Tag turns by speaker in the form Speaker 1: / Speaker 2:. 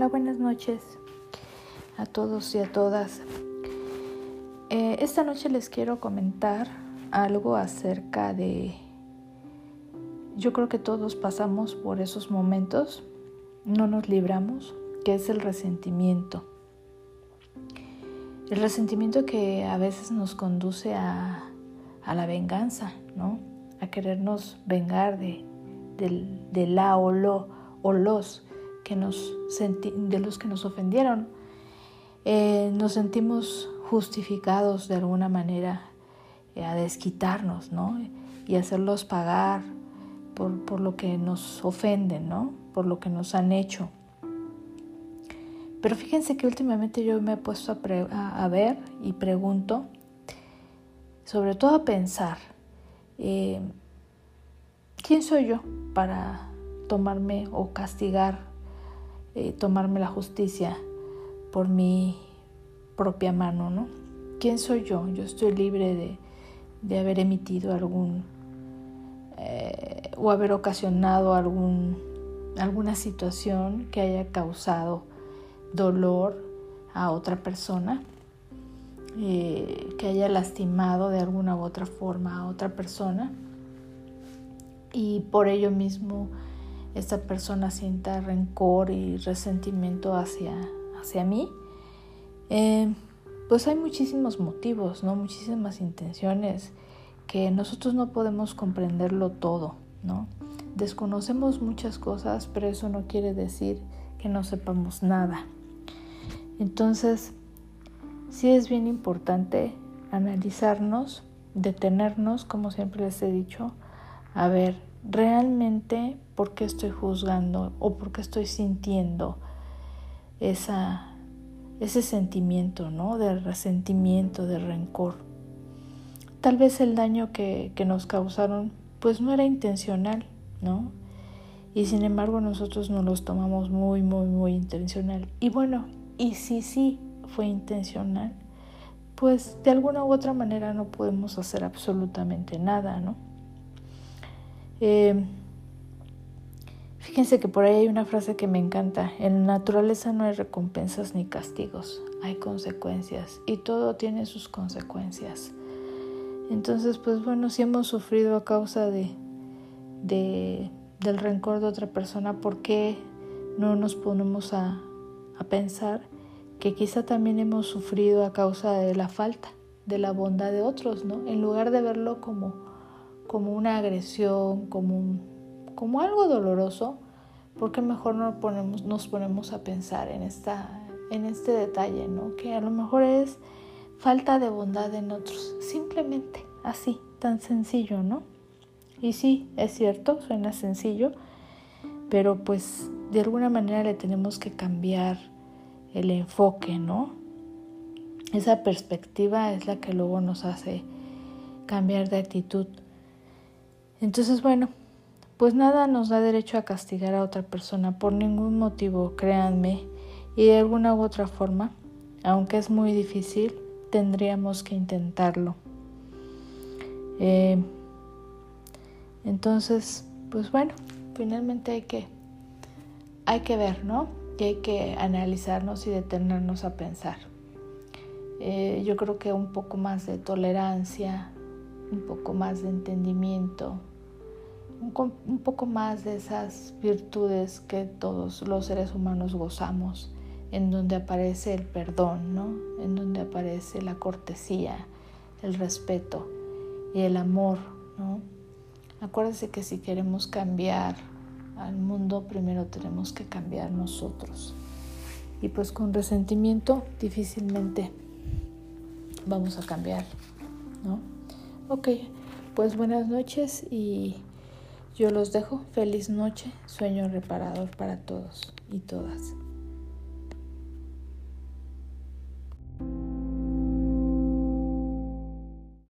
Speaker 1: Hola, buenas noches a todos y a todas. Eh, esta noche les quiero comentar algo acerca de... Yo creo que todos pasamos por esos momentos, no nos libramos, que es el resentimiento. El resentimiento que a veces nos conduce a, a la venganza, ¿no? A querernos vengar de, de la o lo o los que nos de los que nos ofendieron. Eh, nos sentimos justificados de alguna manera eh, a desquitarnos, ¿no? Y hacerlos pagar por, por, lo que nos ofenden, ¿no? Por lo que nos han hecho. Pero fíjense que últimamente yo me he puesto a, a, ver y pregunto, sobre todo a pensar, eh, ¿quién soy yo para tomarme o castigar, eh, tomarme la justicia por mi propia mano, ¿no? ¿Quién soy yo? Yo estoy libre de, haber emitido algún eh, o haber ocasionado algún, alguna situación que haya causado dolor a otra persona, eh, que haya lastimado de alguna u otra forma a otra persona y por ello mismo esta persona sienta rencor y resentimiento hacia, hacia mí, eh, pues hay muchísimos motivos, ¿no? muchísimas intenciones que nosotros no podemos comprenderlo todo, ¿no? Desconocemos muchas cosas, pero eso no quiere decir que no sepamos nada. Entonces, sí es bien importante analizarnos, detenernos, como siempre les he dicho, a ver realmente por qué estoy juzgando o por qué estoy sintiendo esa, ese sentimiento ¿no? de resentimiento, de rencor. Tal vez el daño que, que nos causaron pues no era intencional, ¿no? Y sin embargo nosotros nos los tomamos muy, muy, muy intencional. Y bueno, y si sí fue intencional, pues de alguna u otra manera no podemos hacer absolutamente nada, ¿no? Eh, fíjense que por ahí hay una frase que me encanta. En la naturaleza no hay recompensas ni castigos, hay consecuencias y todo tiene sus consecuencias. Entonces, pues bueno, si hemos sufrido a causa de, de del rencor de otra persona, ¿por qué no nos ponemos a, a pensar que quizá también hemos sufrido a causa de la falta de la bondad de otros, ¿no? En lugar de verlo como como una agresión, como, como algo doloroso, porque mejor no ponemos, nos ponemos a pensar en, esta, en este detalle, ¿no? Que a lo mejor es falta de bondad en otros, simplemente así, tan sencillo, ¿no? Y sí, es cierto, suena sencillo, pero pues de alguna manera le tenemos que cambiar el enfoque, ¿no? Esa perspectiva es la que luego nos hace cambiar de actitud. Entonces, bueno, pues nada nos da derecho a castigar a otra persona por ningún motivo, créanme, y de alguna u otra forma, aunque es muy difícil, tendríamos que intentarlo. Eh, entonces, pues bueno, finalmente hay que, hay que ver, ¿no? Y hay que analizarnos y detenernos a pensar. Eh, yo creo que un poco más de tolerancia, un poco más de entendimiento, un, poco más de esas virtudes que todos los seres humanos gozamos, en donde aparece el perdón, ¿no? En donde aparece la cortesía, el respeto y el amor, ¿no? Acuérdense que si queremos cambiar al mundo, primero tenemos que cambiar nosotros. Y pues con resentimiento difícilmente vamos a cambiar, ¿no? Ok, pues buenas noches y yo los dejo. Feliz noche, sueño reparador para todos y todas.